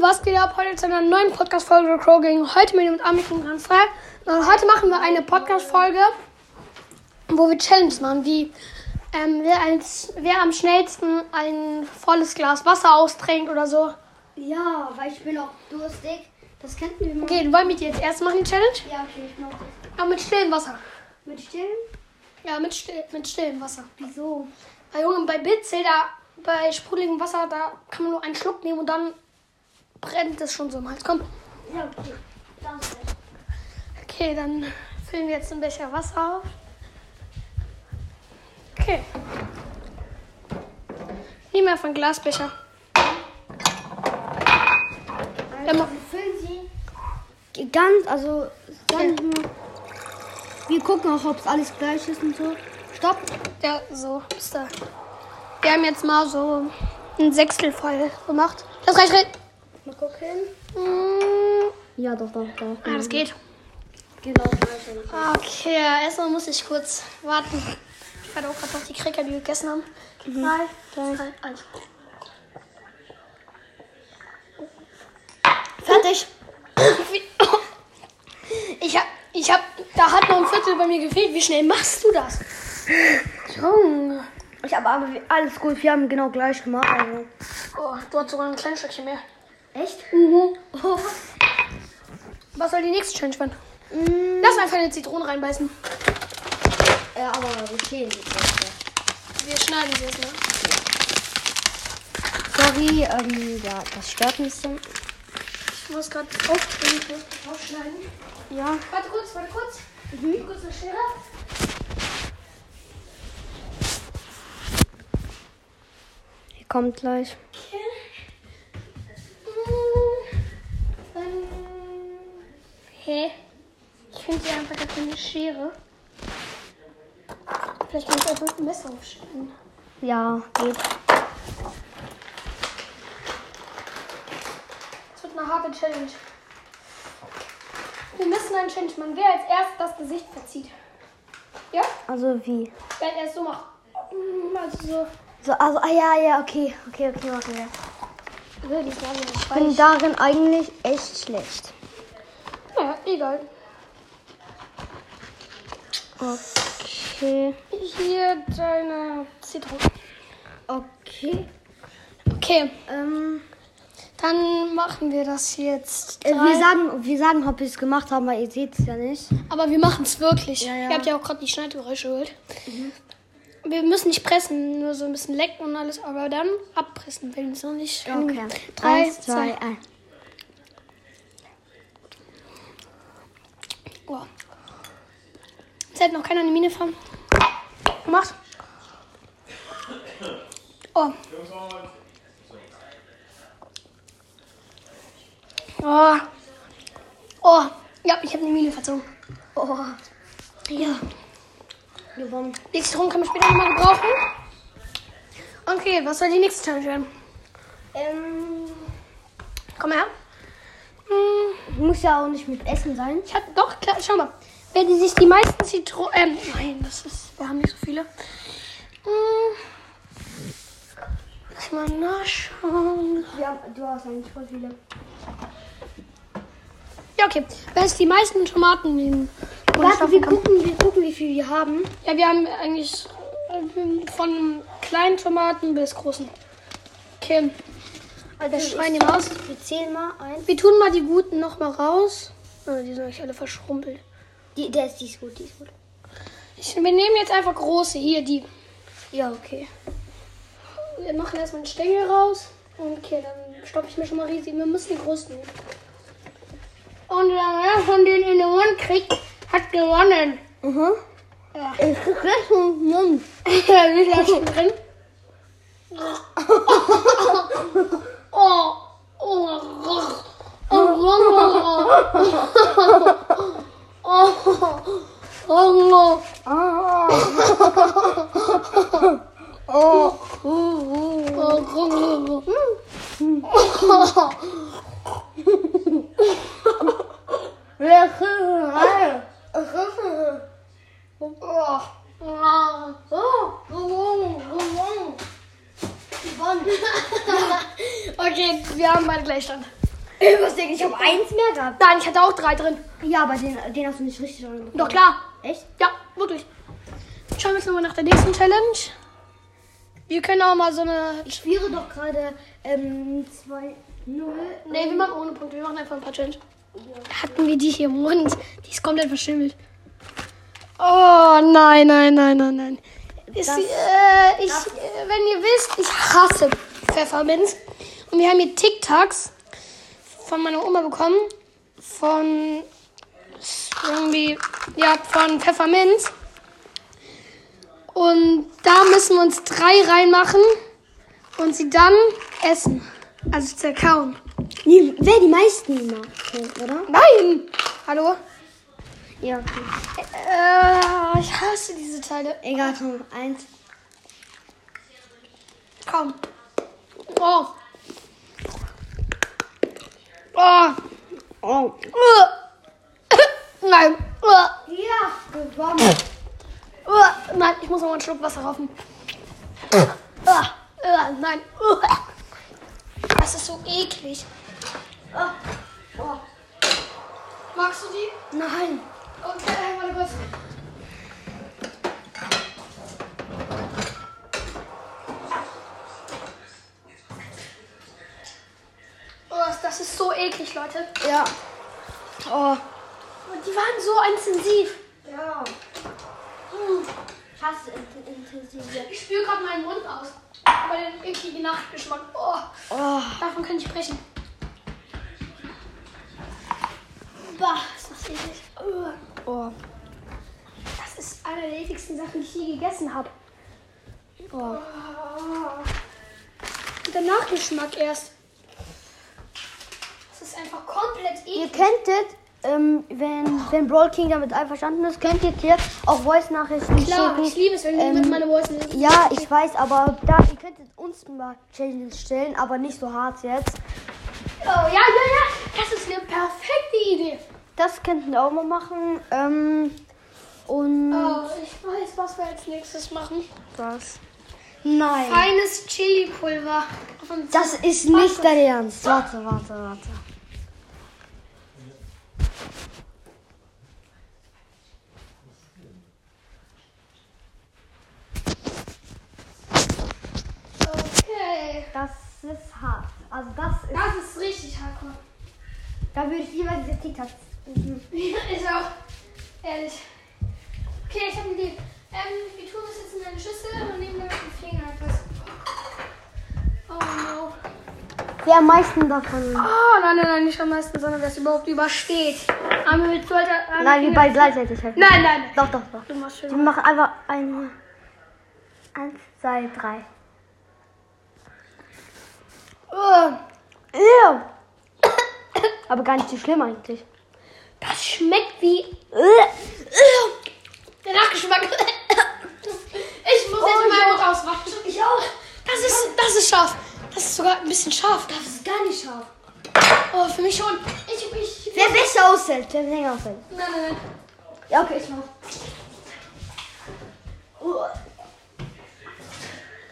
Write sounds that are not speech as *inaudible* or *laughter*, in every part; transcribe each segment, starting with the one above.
was geht ab? Heute zu einer neuen Podcast-Folge Crow Gang. Heute mit dem und Amikum ganz frei. Und heute machen wir eine Podcast-Folge, wo wir Challenges machen, wie ähm, wer, als, wer am schnellsten ein volles Glas Wasser austrinkt oder so. Ja, weil ich bin auch durstig. Das kennt ihr immer. Okay, wollen wir die jetzt erst machen, die Challenge? Ja, okay, ich mach das. Aber mit stillem Wasser. Mit Stillen? Ja, mit, still, mit stillem Wasser. Wieso? Bei Junge, bei Bitzel, da bei sprudeligem Wasser, da kann man nur einen Schluck nehmen und dann brennt es schon so im Hals. Komm. Ja, okay. Danke. Okay, dann füllen wir jetzt ein Becher Wasser auf. Okay. Nimm einfach einen Glasbecher. Also, füllen sie ganz, also nur. Wir gucken auch, ob es alles gleich ist und so. Stopp. Ja, so ist da. Wir haben jetzt mal so ein Sechstel voll gemacht. Das reicht. Mal gucken. Mm, Ja, doch, doch, doch. Ah, das geht. Genau, gleich. Okay, erstmal muss ich kurz warten. Ich werde auch gerade noch die Cracker, die wir gegessen haben. Drei, zwei, eins. Fertig. Ich hab, ich hab, da hat noch ein Viertel bei mir gefehlt. Wie schnell machst du das? Junge. Ich habe aber alles gut. Wir haben genau gleich gemacht. Also. Oh, du hast sogar ein kleines Stückchen mehr. Echt? Mhm. Oh. Was soll die nächste Challenge werden? Mm, Lass einfach eine Zitrone reinbeißen. ja, aber wir schälen die Beste. Wir schneiden sie jetzt mal. Sorry, ähm, ja, das stört mich so. Ich muss gerade aufschneiden. Ich muss aufschneiden. Ja. Warte kurz, warte kurz. Mhm. Kurz eine Schere. Hier kommt gleich. Dann. Hä? Ich finde hier einfach gar keine Schere. Vielleicht kann ich auch mit dem Messer aufschneiden. Ja, geht. Das wird eine harte Challenge. Wir müssen eine Challenge machen. Wer als erst das Gesicht verzieht. Ja? Also wie? Wer erst so macht. Mm, Also so. So, also, ah ja, ja, okay, okay, okay, ja, Ich bin darin eigentlich echt schlecht. Egal. Okay. Hier deine Zitrone. Okay. Okay, Ähm, dann machen wir das jetzt. äh, drei. wir sagen, wir sagen, ob wir es gemacht haben, weil ihr seht es ja nicht. Aber wir machen es wirklich. Ja, ja. Ihr habt ja auch gerade die Schneidgeräusche gehört. Wir müssen nicht pressen, nur so ein bisschen lecken und alles, aber dann abpressen, wenn es noch nicht. Okay. Drei, Eins, zwei, eins. Oh. Jetzt hat noch keiner eine Mine von gemacht. Oh. Oh. Oh. Ja, ich habe eine Mine verzogen. Oh, Ja. gewonnen. Die Zitronen kann man später nochmal gebrauchen. Okay, was soll die nächste Challenge werden? Ähm, Komm her. Hm, muss ja auch nicht mit Essen sein. Ich hab doch, klar, schau mal. Wenn die sich die meisten Zitronen. Ähm, nein, das ist. Wir haben nicht so viele. Hm. Lass mal nachschauen. Ja, du hast eigentlich voll viele. Ja, okay. Wer ist die meisten Tomaten nehmen? Warte, wir gucken, wir gucken, wie viel wir haben. Ja, wir haben eigentlich ähm, von kleinen Tomaten bis großen. Okay. Also Wir schreien die mal aus. Wir zählen mal eins. Wir tun mal die guten noch mal raus. Oh, die sind euch alle verschrumpelt. Die, der ist, die ist gut, die ist gut. Ich, wir nehmen jetzt einfach große. Hier, die. Ja, okay. Wir machen erstmal einen Stängel raus. Okay, dann stoppe ich mir schon mal riesig. Wir müssen die großen nehmen. Und wer von denen in den Mund kriegt, hat gewonnen. Mhm. Ja. *laughs* Ich krieg gleich einen Mund. *laughs* Wie viel ist schon drin? *laughs* Oh. Oh. Oh. Oh. Oh. Ah. Oh. Oh. Wir kriegen alle. Okay, wir haben beide Gleichstand. Was denke ich? Habe eins mehr gehabt. Nein, ich hatte auch drei drin. Ja, aber den, den hast du nicht richtig angefangen. Doch klar. Echt? Ja, wirklich. Schauen wir jetzt nochmal nach der nächsten Challenge. Wir können auch mal so eine. Ich spiele doch gerade ähm, 2-0. Nee, wir machen ohne Punkte. Wir machen einfach ein paar Challenge. Hatten wir die hier im Mund? Die ist komplett verschimmelt. Oh, nein, nein, nein, nein, nein. Ist Das- äh, ich, äh, wenn ihr wisst, ich hasse Pfefferminz. Und wir haben hier TikToks von meiner Oma bekommen. Von irgendwie, ja, von Pfefferminz. Und da müssen wir uns drei reinmachen und sie dann essen. Also zerkauen. Nee, wer die meisten mag, oder? Nein! Hallo? Ja, okay. Äh, ich hasse diese Teile. Egal, komm. Eins. Komm. Oh. Oh. Oh. Nein. Uh. Ja, gewonnen. Uh. Nein, ich muss noch einen Schluck Wasser raufen. Nein. Das ist so eklig. Oh. Magst du die? Nein. Okay, warte kurz. Oh, das ist so eklig, Leute. Ja. Oh. Und die waren so intensiv. Ja. Hm. Ich hasse intensiv. Ich spüre gerade meinen Mund aus. Über den ekligen Nachgeschmack. Oh, Oh. davon kann ich sprechen. Bah, ist das eklig. Uh. Oh. Das ist eine der ekligsten Sachen, die ich je gegessen habe. Oh. Und der Nachgeschmack erst. Einfach komplett Ihr eklig. könntet, ähm, wenn, wenn Brawl King damit einverstanden ist, könnt ihr hier auch Voice-Nachrichten Klar, schicken. ich liebe es, wenn Ähm, jemand meine Voice nimmt. Ja, ich weiß, aber da, ihr könntet uns mal Challenges stellen, aber nicht so hart jetzt. Oh, ja, ja, ja. Das ist eine perfekte Idee. Das könnten wir auch mal machen. Ähm, und Oh, ich weiß, was wir als nächstes machen. was? Nein. Feines Chili-Pulver. Das ist nicht dein Ernst. Warte, warte, warte. Okay. Das ist hart. Also das ist. Das ist richtig hardcore. Da würde ich lieber diese TikToks. *laughs* Mhm. ist auch. Ehrlich. Okay, ich habe eine Idee. Ähm, wir tun das jetzt in eine Schüssel und nehmen damit den Finger etwas. Oh no. Wer am meisten davon. Oh, nein, nein, nein, nicht am meisten, sondern wer es überhaupt übersteht. Aber wir sollte. Nein, wir beide gleichzeitig helfen. Nein, nein, nein. Doch, doch, doch. Du machst Wir schon. machen einfach eine. Eins, zwei, drei. Oh, Ew. Aber gar nicht so schlimm eigentlich. das schmeckt wie. Der Nachgeschmack. Ich muss jetzt mal Mund auswaschen. Ich auch. Das ist, das ist scharf. Das ist sogar ein bisschen scharf. Das ist gar nicht scharf. Oh, für mich schon. Ich, ich. Wer besser aushält, wer länger aushält. Nein, nein, nein. Ja, okay, ich mach.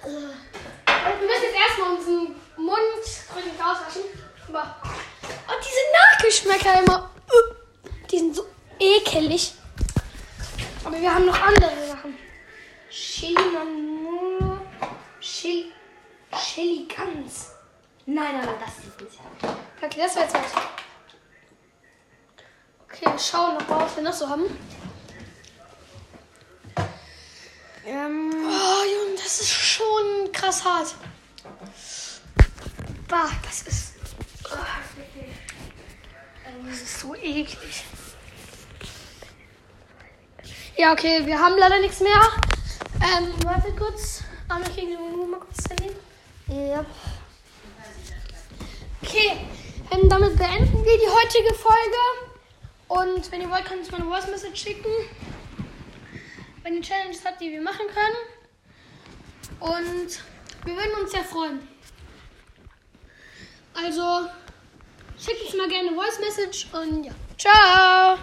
Wir müssen jetzt erstmal unseren Mund gründlich auswaschen. Aber. Oh, diese Nachgeschmäcker immer. Die sind so ekelig. Aber wir haben noch andere Sachen. Chili Manolo. Chili. Chili Gans. Nein, nein, nein, das ist nicht. Okay, das war jetzt was. Okay, wir schauen noch mal, was wir noch so haben. Ähm, Oh, Junge, das ist schon krass hart. Bah, das ist. Oh, das ist so eklig. Ja, okay, wir haben leider nichts mehr. Ähm, warte kurz. Einmal kriegen wir nur mal kurz Handy. ja. Okay, ähm, damit beenden wir die heutige Folge. Und wenn ihr wollt, könnt ihr mir eine Voice Message schicken. Wenn ihr Challenges habt, die wir machen können. Und wir würden uns sehr freuen. Also, schickt uns mal gerne Voice Message und ja. Ciao!